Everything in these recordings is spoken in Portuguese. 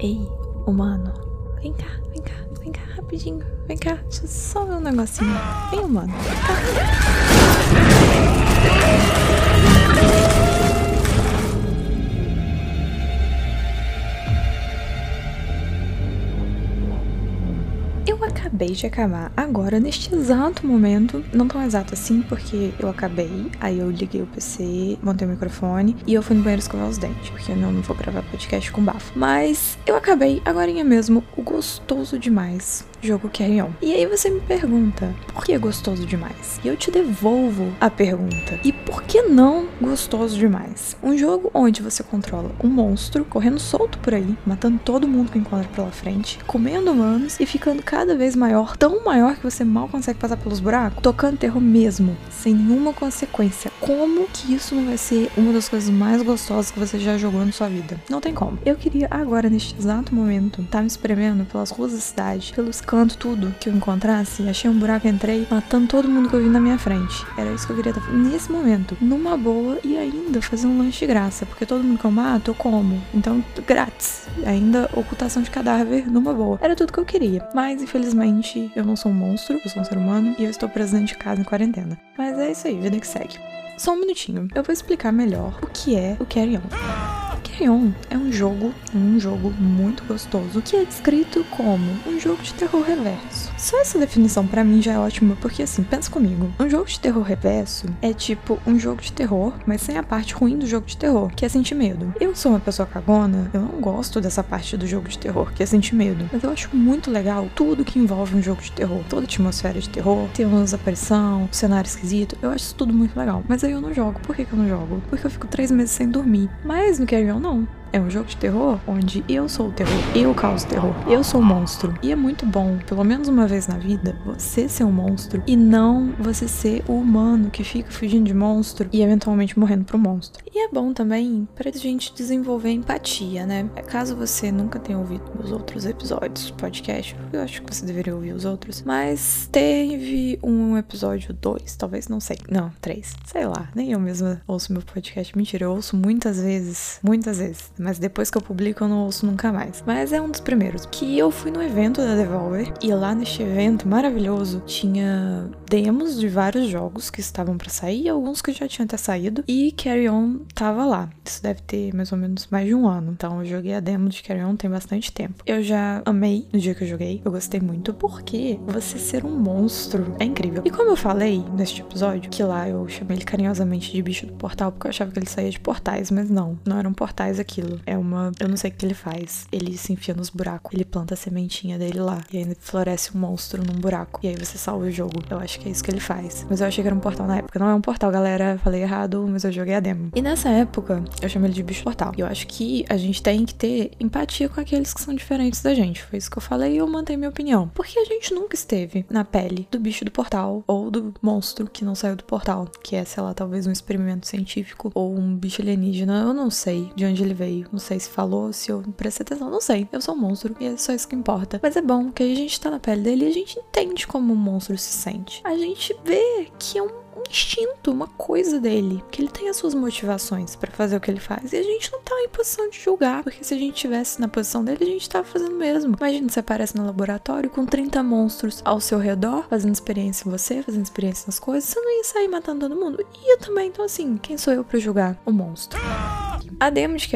Ei, humano, vem cá, vem cá, vem cá, rapidinho. Vem cá, deixa eu só ver um negocinho. Vem, humano, vem cá. Acabei de acabar agora, neste exato momento. Não tão exato assim, porque eu acabei. Aí eu liguei o PC, montei o microfone e eu fui no banheiro escovar os dentes, porque eu não, não vou gravar podcast com bafo. Mas eu acabei agora mesmo, o gostoso demais jogo Carry On. E aí você me pergunta, por que gostoso demais? E eu te devolvo a pergunta. E por que não gostoso demais? Um jogo onde você controla um monstro correndo solto por aí, matando todo mundo que encontra pela frente, comendo humanos e ficando cada vez maior, tão maior que você mal consegue passar pelos buracos, tocando terror mesmo, sem nenhuma consequência. Como que isso não vai ser uma das coisas mais gostosas que você já jogou na sua vida? Não tem como. Eu queria agora, neste exato momento, estar tá me espremendo pelas ruas da cidade, pelos canto tudo que eu encontrasse, achei um buraco, entrei, matando todo mundo que eu vi na minha frente. Era isso que eu queria estar nesse momento, numa boa e ainda fazer um lanche de graça, porque todo mundo que eu mato, eu como. Então, grátis. Ainda ocultação de cadáver numa boa. Era tudo que eu queria. Mas, infelizmente, eu não sou um monstro, eu sou um ser humano e eu estou preso dentro de casa em quarentena. Mas é isso aí, vida que segue. Só um minutinho, eu vou explicar melhor o que é o Carry On. Carrion é um jogo, um jogo muito gostoso, que é descrito como um jogo de terror reverso. Só essa definição para mim já é ótima, porque assim, pensa comigo, um jogo de terror reverso é tipo um jogo de terror, mas sem a parte ruim do jogo de terror, que é sentir medo. Eu sou uma pessoa cagona, eu não gosto dessa parte do jogo de terror, que é sentir medo, mas eu acho muito legal tudo que envolve um jogo de terror, toda a atmosfera de terror, ter umas aparição, cenário esquisito, eu acho isso tudo muito legal. Mas aí eu não jogo. Por que, que eu não jogo? Porque eu fico três meses sem dormir. Mas no Carry On não. É um jogo de terror onde eu sou o terror, eu causo terror, eu sou o monstro. E é muito bom, pelo menos uma vez na vida, você ser um monstro e não você ser o humano que fica fugindo de monstro e eventualmente morrendo pro monstro. E é bom também pra gente desenvolver empatia, né? Caso você nunca tenha ouvido os outros episódios do podcast, eu acho que você deveria ouvir os outros, mas teve um episódio 2, talvez, não sei. Não, 3, sei lá, nem eu mesma ouço meu podcast. Mentira, eu ouço muitas vezes, muitas vezes mas depois que eu publico eu não ouço nunca mais. Mas é um dos primeiros. Que eu fui no evento da Devolver e lá neste evento maravilhoso tinha demos de vários jogos que estavam para sair, alguns que já tinham até saído, e Carry On tava lá. Isso deve ter mais ou menos mais de um ano. Então eu joguei a demo de Carry On tem bastante tempo. Eu já amei no dia que eu joguei, eu gostei muito porque você ser um monstro é incrível. E como eu falei neste episódio, que lá eu chamei ele carinhosamente de bicho do portal porque eu achava que ele saía de portais, mas não, não eram portais aquilo. É uma. Eu não sei o que ele faz. Ele se enfia nos buracos. Ele planta a sementinha dele lá. E aí floresce um monstro num buraco. E aí você salva o jogo. Eu acho que é isso que ele faz. Mas eu achei que era um portal na época. Não é um portal, galera. Falei errado, mas eu joguei a demo. E nessa época, eu chamei ele de bicho portal. Eu acho que a gente tem que ter empatia com aqueles que são diferentes da gente. Foi isso que eu falei e eu mantenho minha opinião. Porque a gente nunca esteve na pele do bicho do portal ou do monstro que não saiu do portal. Que é, sei lá, talvez um experimento científico ou um bicho alienígena. Eu não sei de onde ele veio veio. Não sei se falou, se eu prestei atenção, não sei. Eu sou um monstro e é só isso que importa. Mas é bom que a gente tá na pele dele e a gente entende como um monstro se sente. A gente vê que é um instinto, uma coisa dele, que ele tem as suas motivações para fazer o que ele faz. E a gente não tá em posição de julgar, porque se a gente tivesse na posição dele, a gente tava fazendo mesmo. Imagina você aparece no laboratório com 30 monstros ao seu redor, fazendo experiência em você, fazendo experiência nas coisas, você não ia sair matando todo mundo. E eu também, então assim, quem sou eu para julgar o monstro? A demo de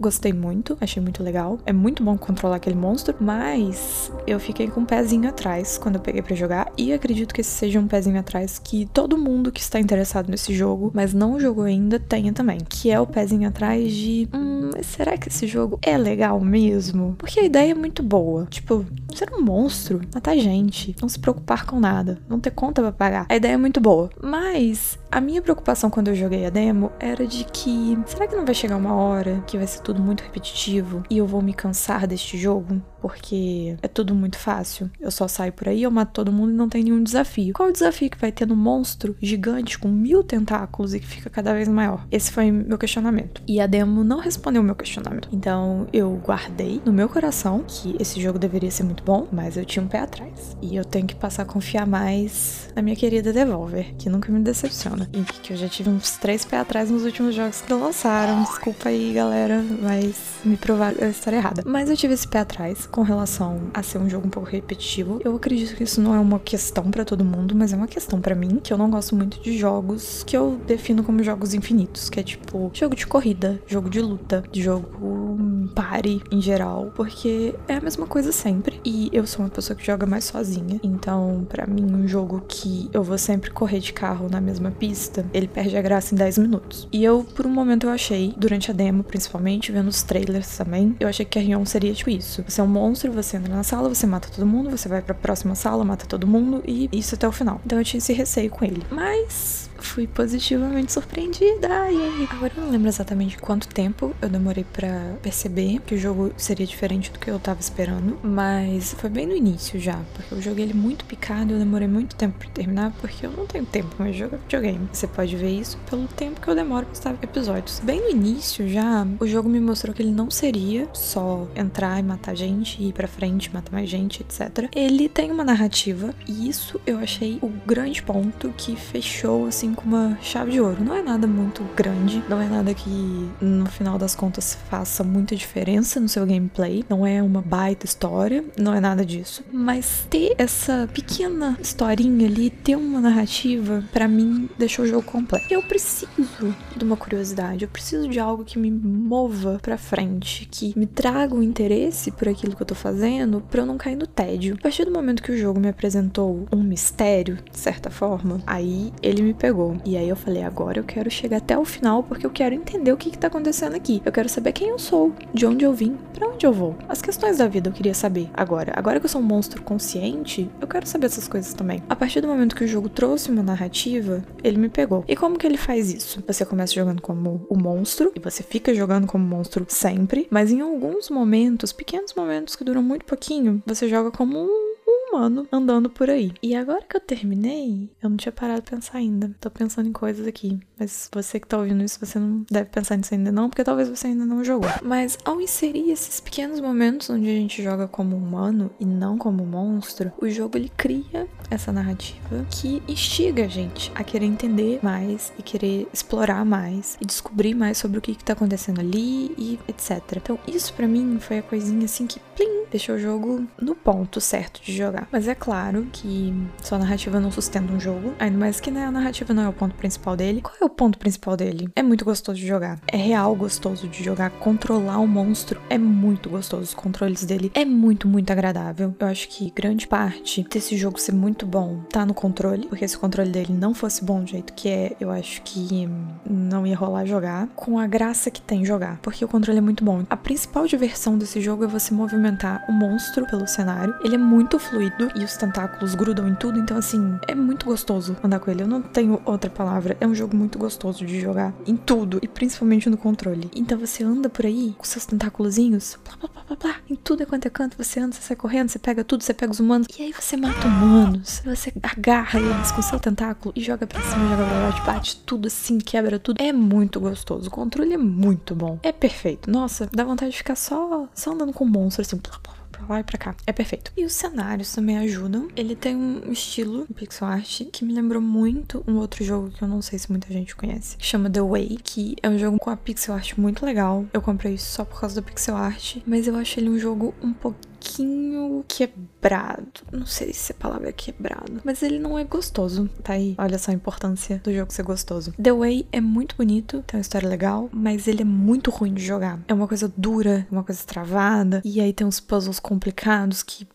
gostei muito, achei muito legal. É muito bom controlar aquele monstro, mas eu fiquei com um pezinho atrás quando eu peguei para jogar. E acredito que esse seja um pezinho atrás que todo mundo que está interessado nesse jogo, mas não jogou ainda, tenha também. Que é o pezinho atrás de. Hum, será que esse jogo é legal mesmo? Porque a ideia é muito boa. Tipo, ser um monstro, matar gente, não se preocupar com nada, não ter conta pra pagar. A ideia é muito boa. Mas a minha preocupação quando eu joguei a demo era de que. Será que não vai chegar uma hora que vai ser tudo muito repetitivo e eu vou me cansar deste jogo porque é tudo muito fácil. Eu só saio por aí, eu mato todo mundo e não tem nenhum desafio. Qual o desafio que vai ter no monstro gigante com mil tentáculos e que fica cada vez maior? Esse foi meu questionamento. E a demo não respondeu o meu questionamento. Então eu guardei no meu coração que esse jogo deveria ser muito bom, mas eu tinha um pé atrás. E eu tenho que passar a confiar mais na minha querida Devolver, que nunca me decepciona. E que eu já tive uns três pés atrás nos últimos jogos que lançaram. Desculpa aí, galera, mas me provaram a história errada. Mas eu tive esse pé atrás com relação a ser um jogo um pouco repetitivo. Eu acredito que isso não é uma questão para todo mundo, mas é uma questão para mim, que eu não gosto muito de jogos que eu defino como jogos infinitos, que é tipo jogo de corrida, jogo de luta, jogo pare em geral, porque é a mesma coisa sempre. E eu sou uma pessoa que joga mais sozinha, então para mim um jogo que eu vou sempre correr de carro na mesma pista, ele perde a graça em 10 minutos. E eu, por um momento, eu achei, durante a demo principalmente, vendo os trailers também, eu achei que Carrion seria tipo isso. Você é um monstro, você entra na sala, você mata todo mundo, você vai pra próxima sala, mata todo mundo e isso até o final. Então eu tinha esse receio com ele. Mas fui positivamente surpreendida. E agora eu não lembro exatamente quanto tempo eu demorei para perceber que o jogo seria diferente do que eu tava esperando, mas foi bem no início já, porque eu joguei ele muito picado, eu demorei muito tempo para terminar, porque eu não tenho tempo mais de jogar videogame. Você pode ver isso pelo tempo que eu demoro pra estar episódios. Bem no início já, o jogo me mostrou que ele não seria só entrar e matar gente, ir para frente, matar mais gente, etc. Ele tem uma narrativa e isso eu achei o grande ponto que fechou assim com uma chave de ouro. Não é nada muito grande, não é nada que no final das contas faça muita diferença no seu gameplay, não é uma baita história, não é nada disso. Mas ter essa pequena historinha ali, ter uma narrativa, para mim deixou o jogo completo. Eu preciso de uma curiosidade, eu preciso de algo que me mova para frente, que me traga um interesse por aquilo que eu tô fazendo, para eu não cair no tédio. A partir do momento que o jogo me apresentou um mistério, de certa forma, aí ele me pegou e aí eu falei, agora eu quero chegar até o final porque eu quero entender o que, que tá acontecendo aqui. Eu quero saber quem eu sou, de onde eu vim, para onde eu vou. As questões da vida eu queria saber agora. Agora que eu sou um monstro consciente, eu quero saber essas coisas também. A partir do momento que o jogo trouxe uma narrativa, ele me pegou. E como que ele faz isso? Você começa jogando como o monstro e você fica jogando como monstro sempre, mas em alguns momentos, pequenos momentos que duram muito pouquinho, você joga como um humano andando por aí. E agora que eu terminei, eu não tinha parado de pensar ainda. Tô pensando em coisas aqui. Mas você que tá ouvindo isso, você não deve pensar nisso ainda não, porque talvez você ainda não jogou. Mas ao inserir esses pequenos momentos onde a gente joga como humano e não como monstro, o jogo ele cria essa narrativa que instiga a gente a querer entender mais e querer explorar mais e descobrir mais sobre o que, que tá acontecendo ali e etc. Então, isso para mim foi a coisinha assim que plim, deixou o jogo no ponto certo de jogar. Mas é claro que sua narrativa não sustenta um jogo, ainda mais que né, a narrativa não é o ponto principal dele. Qual é o ponto principal dele? É muito gostoso de jogar. É real gostoso de jogar. Controlar o monstro é muito gostoso. Os controles dele é muito, muito agradável. Eu acho que grande parte desse jogo ser muito bom tá no controle, porque se o controle dele não fosse bom do jeito que é, eu acho que não ia rolar jogar. Com a graça que tem jogar, porque o controle é muito bom. A principal diversão desse jogo é você movimentar o monstro pelo cenário. Ele é muito fluido e os tentáculos grudam em tudo, então assim, é muito gostoso andar com ele. Eu não tenho outra palavra. É um jogo muito gostoso de jogar em tudo e principalmente no controle. Então você anda por aí com seus tentáculozinhos, blá blá blá blá, blá em tudo é quanto é canto, você anda, você sai correndo, você pega tudo, você pega os humanos e aí você mata humanos. Você agarra eles com seu tentáculo e joga pra cima, joga pra baixo, bate tudo assim, quebra tudo. É muito gostoso. O controle é muito bom. É perfeito. Nossa, dá vontade de ficar só, só andando com o monstro assim, blá blá lá e pra cá. É perfeito. E os cenários também ajudam. Ele tem um estilo pixel art que me lembrou muito um outro jogo que eu não sei se muita gente conhece. Chama The Way, que é um jogo com a pixel art muito legal. Eu comprei só por causa da pixel art, mas eu acho ele um jogo um pouquinho pouquinho quebrado. Não sei se a palavra é quebrado, mas ele não é gostoso. Tá aí, olha só a importância do jogo ser gostoso. The Way é muito bonito, tem uma história legal, mas ele é muito ruim de jogar. É uma coisa dura, uma coisa travada, e aí tem uns puzzles complicados que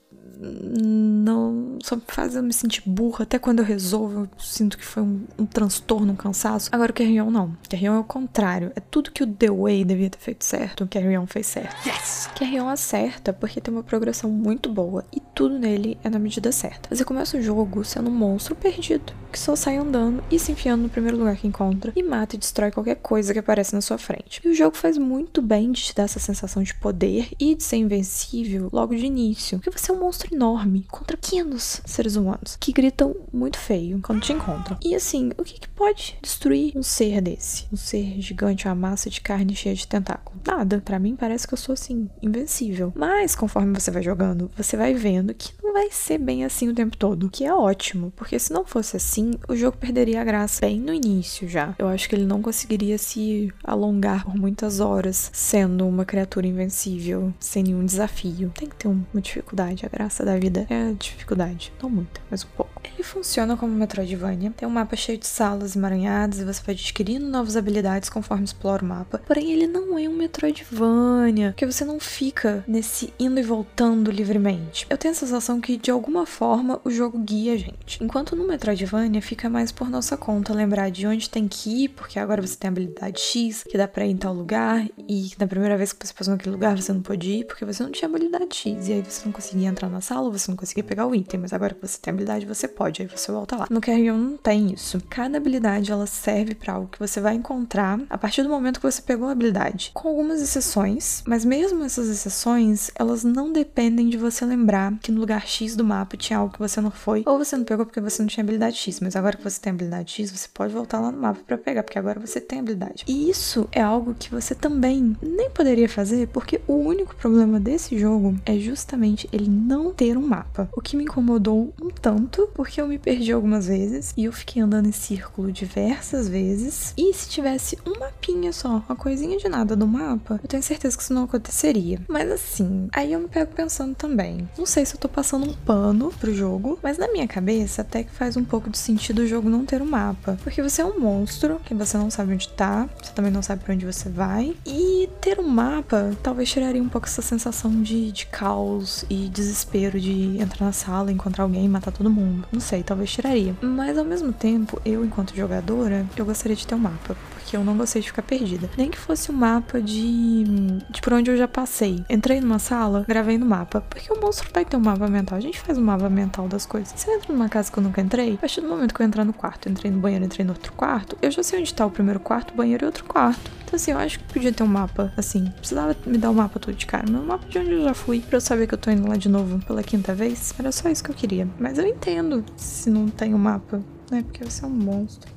não só me faz eu me sentir burra. Até quando eu resolvo, eu sinto que foi um, um transtorno, um cansaço. Agora o Carrion não. Carrion é o contrário. É tudo que o The Way devia ter feito certo, o Carrion fez certo. Yes! Carrion acerta porque tem uma progressão muito boa e tudo nele é na medida certa. Você começa o jogo sendo um monstro perdido, que só sai andando e se enfiando no primeiro lugar que encontra e mata e destrói qualquer coisa que aparece na sua frente. E o jogo faz muito bem de te dar essa sensação de poder e de ser invencível logo de início, porque você é um monstro enorme contra pequenos seres humanos que gritam muito feio quando te encontram. E assim, o que, que pode destruir um ser desse? Um ser gigante, uma massa de carne cheia de tentáculo? Nada. Para mim parece que eu sou assim, invencível. Mas conforme você vai jogando, você vai vendo que não vai ser bem assim o tempo todo, que é ótimo, porque se não fosse assim, o jogo perderia a graça bem no início já. Eu acho que ele não conseguiria se alongar por muitas horas sendo uma criatura invencível, sem nenhum desafio. Tem que ter uma dificuldade. A graça da vida é dificuldade. Não muita, mas um pouco. Ele funciona como Metroidvania. Tem um mapa cheio de salas emaranhadas e você vai adquirindo novas habilidades conforme explora o mapa. Porém, ele não é um Metroidvania, porque você não fica nesse indo e voltando livremente. Eu tenho a sensação que, de alguma forma, o jogo guia a gente. Enquanto no Metroidvania fica mais por nossa conta lembrar de onde tem que ir, porque agora você tem a habilidade X, que dá pra ir em tal lugar, e na primeira vez que você passou naquele lugar você não pôde ir, porque você não tinha habilidade X, e aí você não conseguia entrar na sala, você não conseguia pegar o item, mas agora que você tem habilidade, você pode, aí você volta lá. No Carrion não tem isso. Cada habilidade ela serve para algo que você vai encontrar a partir do momento que você pegou a habilidade. Com algumas exceções, mas mesmo essas exceções, elas não dependem de você lembrar que no lugar X do mapa tinha algo que você não foi, ou você não pegou porque você não tinha habilidade X, mas agora que você tem habilidade X, você pode voltar lá no mapa para pegar, porque agora você tem habilidade. E isso é algo que você também nem poderia fazer, porque o único problema desse jogo é justamente ele não ter um mapa. O que me incomodou um tanto, porque eu me perdi algumas vezes e eu fiquei andando em círculo diversas vezes. E se tivesse um mapinha só, uma coisinha de nada do mapa, eu tenho certeza que isso não aconteceria. Mas assim, aí eu me pego pensando também. Não sei se eu tô passando um pano pro jogo, mas na minha cabeça até que faz um pouco de sentido o jogo não ter um mapa. Porque você é um monstro, que você não sabe onde tá, você também não sabe para onde você vai. E ter um mapa talvez tiraria um pouco essa sensação de, de caos e desespero de entrar na sala, encontrar alguém e matar todo mundo. Não sei, talvez tiraria. Mas ao mesmo tempo, eu, enquanto jogadora, eu gostaria de ter um mapa. Porque eu não gostei de ficar perdida. Nem que fosse um mapa de. de por onde eu já passei. Entrei numa sala, gravei no mapa. Porque o monstro vai ter um mapa mental. A gente faz um mapa mental das coisas. Se eu entro numa casa que eu nunca entrei, a partir do momento que eu entrar no quarto, entrei no banheiro, entrei no outro quarto, eu já sei onde tá o primeiro quarto, o banheiro e outro quarto. Então, assim, eu acho que podia ter um mapa, assim. Precisava me dar um mapa todo de cara. Meu mapa de onde eu já fui, pra eu saber que eu tô indo lá de novo pela quinta vez. Era só isso que eu queria. Mas eu entendo se não tem um mapa, né? Porque você é um monstro.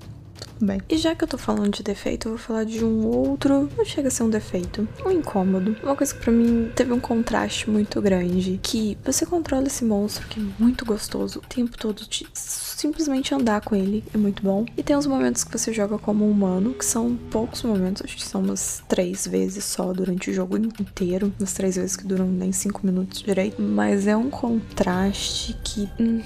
Bem. E já que eu tô falando de defeito, eu vou falar de um outro. Não chega a ser um defeito. Um incômodo. Uma coisa que pra mim teve um contraste muito grande. Que você controla esse monstro que é muito gostoso o tempo todo. Simplesmente andar com ele é muito bom. E tem uns momentos que você joga como um humano, que são poucos momentos, acho que são umas três vezes só durante o jogo inteiro. Umas três vezes que duram nem cinco minutos direito. Mas é um contraste que. Hum,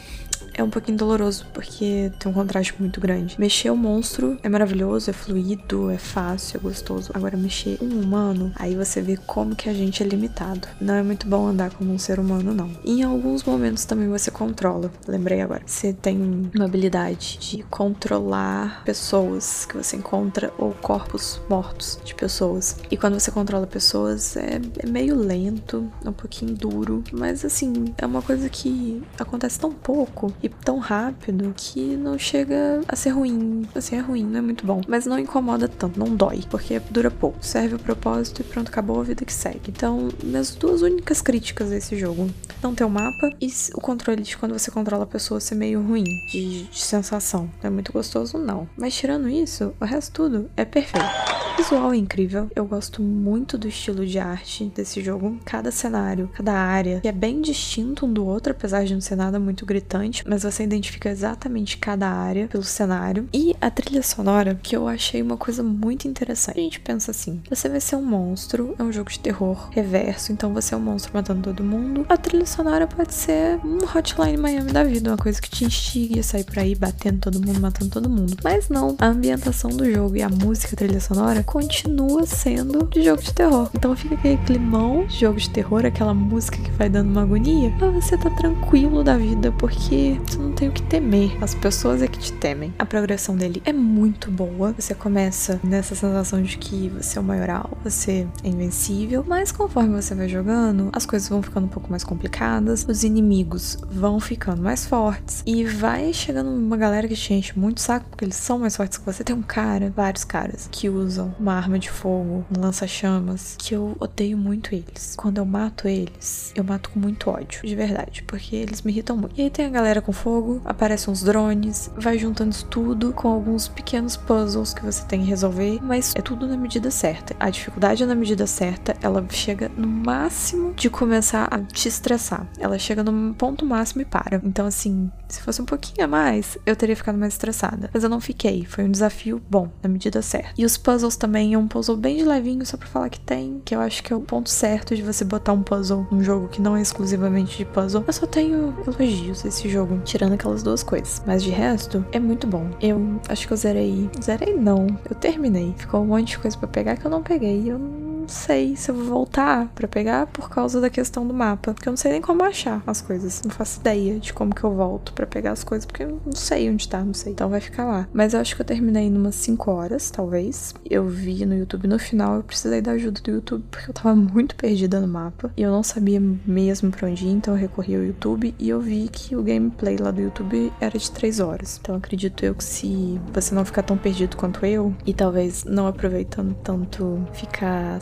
é um pouquinho doloroso, porque tem um contraste muito grande. Mexer o monstro é maravilhoso, é fluido, é fácil, é gostoso. Agora, mexer um humano, aí você vê como que a gente é limitado. Não é muito bom andar como um ser humano, não. E em alguns momentos também você controla. Lembrei agora. Você tem uma habilidade de controlar pessoas que você encontra ou corpos mortos de pessoas. E quando você controla pessoas, é, é meio lento, é um pouquinho duro, mas assim, é uma coisa que acontece tão pouco e tão rápido que não chega a ser ruim. Assim, é ruim, não é muito bom. Mas não incomoda tanto, não dói, porque dura pouco. Serve o propósito e pronto, acabou a vida que segue. Então, minhas duas únicas críticas a esse jogo: não ter o um mapa e o controle de quando você controla a pessoa ser meio ruim, de, de sensação. Não é muito gostoso, não. Mas tirando isso, o resto tudo é perfeito. Visual é incrível. Eu gosto muito do estilo de arte desse jogo. Cada cenário, cada área, que é bem distinto um do outro, apesar de não ser nada muito gritante, mas você identifica exatamente cada área pelo cenário. E a trilha sonora, que eu achei uma coisa muito interessante. A gente pensa assim: você vai ser um monstro, é um jogo de terror reverso, então você é um monstro matando todo mundo. A trilha sonora pode ser um Hotline Miami da vida, uma coisa que te instiga a sair por aí batendo todo mundo, matando todo mundo. Mas não, a ambientação do jogo e a música, a trilha sonora, continua sendo de jogo de terror. Então fica aquele climão de jogo de terror, aquela música que vai dando uma agonia, mas você tá tranquilo da vida, porque você não tem o que temer. As pessoas é que te temem. A progressão dele é muito boa. Você começa nessa sensação de que você é o maioral, você é invencível, mas conforme você vai jogando, as coisas vão ficando um pouco mais complicadas, os inimigos vão ficando mais fortes e vai chegando uma galera que te enche muito saco, porque eles são mais fortes que você. Tem um cara, vários caras, que usam uma arma de fogo, um lança-chamas, que eu odeio muito eles. Quando eu mato eles, eu mato com muito ódio, de verdade, porque eles me irritam muito. E aí tem a galera com fogo, aparecem uns drones, vai juntando isso tudo com alguns pequenos puzzles que você tem que resolver, mas é tudo na medida certa. A dificuldade é na medida certa, ela chega no máximo de começar a te estressar. Ela chega no ponto máximo e para. Então, assim, se fosse um pouquinho a mais, eu teria ficado mais estressada. Mas eu não fiquei. Foi um desafio bom, na medida certa. E os puzzles também é um puzzle bem de levinho, só pra falar que tem, que eu acho que é o ponto certo de você botar um puzzle num jogo que não é exclusivamente de puzzle. Eu só tenho elogios esse jogo, tirando aquelas duas coisas. Mas de resto, é muito bom. Eu acho que eu zerei. Zerei não. Eu terminei. Ficou um monte de coisa para pegar que eu não peguei. Eu não sei se eu vou voltar para pegar por causa da questão do mapa, porque eu não sei nem como achar as coisas. Não faço ideia de como que eu volto para pegar as coisas, porque eu não sei onde tá, não sei. Então vai ficar lá. Mas eu acho que eu terminei em umas 5 horas, talvez. Eu vi no YouTube no final, eu precisei da ajuda do YouTube porque eu tava muito perdida no mapa e eu não sabia mesmo para onde ir, então eu recorri ao YouTube e eu vi que o gameplay lá do YouTube era de 3 horas. Então acredito eu que se você não ficar tão perdido quanto eu e talvez não aproveitando tanto ficar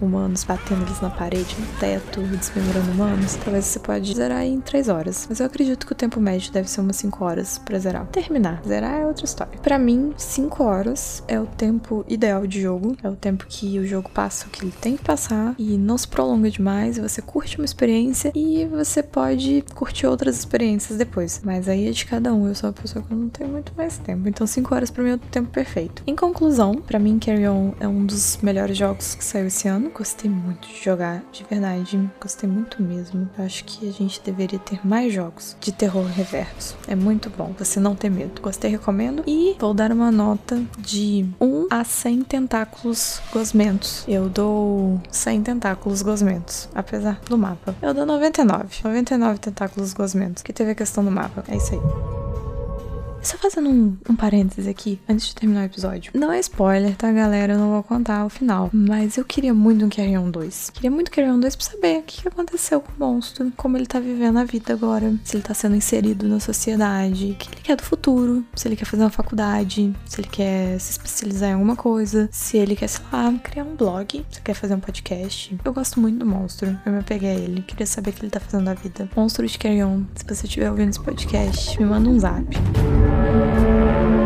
humanos, batendo eles na parede, no teto, desmembrando humanos, talvez você pode zerar em 3 horas. Mas eu acredito que o tempo médio deve ser umas 5 horas para zerar. Terminar. Zerar é outra história. Para mim, 5 horas é o tempo ideal de jogo. É o tempo que o jogo passa o que ele tem que passar e não se prolonga demais. Você curte uma experiência e você pode curtir outras experiências depois. Mas aí é de cada um. Eu sou uma pessoa que não tenho muito mais tempo. Então 5 horas para mim é o tempo perfeito. Em conclusão, para mim Carry On é um dos melhores jogos que saiu esse ano. Gostei muito de jogar, de verdade. Gostei muito mesmo. Eu acho que a gente deveria ter mais jogos de terror reverso. É muito bom. Você não ter medo. Gostei, recomendo. E vou dar uma nota de 1 a 100 tentáculos gosmentos. Eu dou 100 tentáculos gosmentos, apesar do mapa. Eu dou 99. 99 tentáculos gosmentos, que teve a questão do mapa. É isso aí. Só fazendo um, um parêntese aqui, antes de terminar o episódio. Não é spoiler, tá, galera? Eu não vou contar o final. Mas eu queria muito um Carry On 2. Queria muito Carry On 2 pra saber o que, aconteceu com o monstro, como ele tá vivendo a vida agora, se ele tá sendo inserido na sociedade, o que ele quer do futuro, se ele quer fazer uma faculdade, se ele quer se especializar em alguma coisa, se ele quer, sei lá, criar um blog, se quer fazer um podcast. Eu gosto muito do monstro, eu me apeguei a ele, queria saber o que ele tá fazendo da vida. Monstro de Carry On, se você estiver ouvindo esse podcast, me manda um zap. うん。